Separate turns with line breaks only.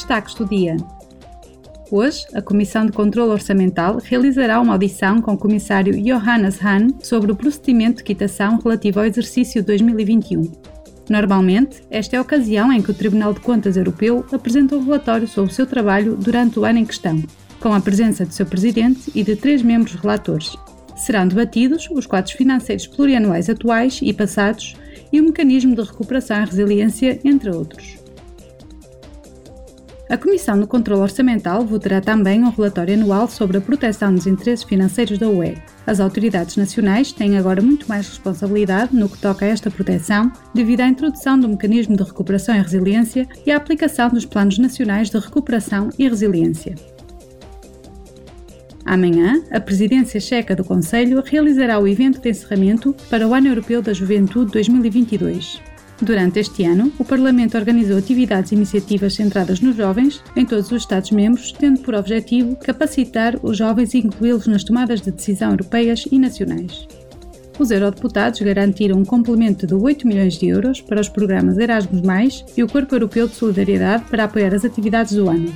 destaques do dia. Hoje, a Comissão de Controlo Orçamental realizará uma audição com o Comissário Johannes Hahn sobre o procedimento de quitação relativo ao exercício 2021. Normalmente, esta é a ocasião em que o Tribunal de Contas Europeu apresenta um relatório sobre o seu trabalho durante o ano em questão, com a presença do seu presidente e de três membros relatores. Serão debatidos os quadros financeiros plurianuais atuais e passados e o mecanismo de recuperação e resiliência, entre outros. A Comissão de Controlo Orçamental votará também um relatório anual sobre a proteção dos interesses financeiros da UE. As autoridades nacionais têm agora muito mais responsabilidade no que toca a esta proteção, devido à introdução do mecanismo de recuperação e resiliência e à aplicação dos planos nacionais de recuperação e resiliência. Amanhã, a presidência checa do Conselho realizará o evento de encerramento para o Ano Europeu da Juventude 2022. Durante este ano, o Parlamento organizou atividades e iniciativas centradas nos jovens em todos os Estados-membros, tendo por objetivo capacitar os jovens e incluí-los nas tomadas de decisão europeias e nacionais. Os eurodeputados garantiram um complemento de 8 milhões de euros para os programas Erasmus+, e o Corpo Europeu de Solidariedade para apoiar as atividades do ano.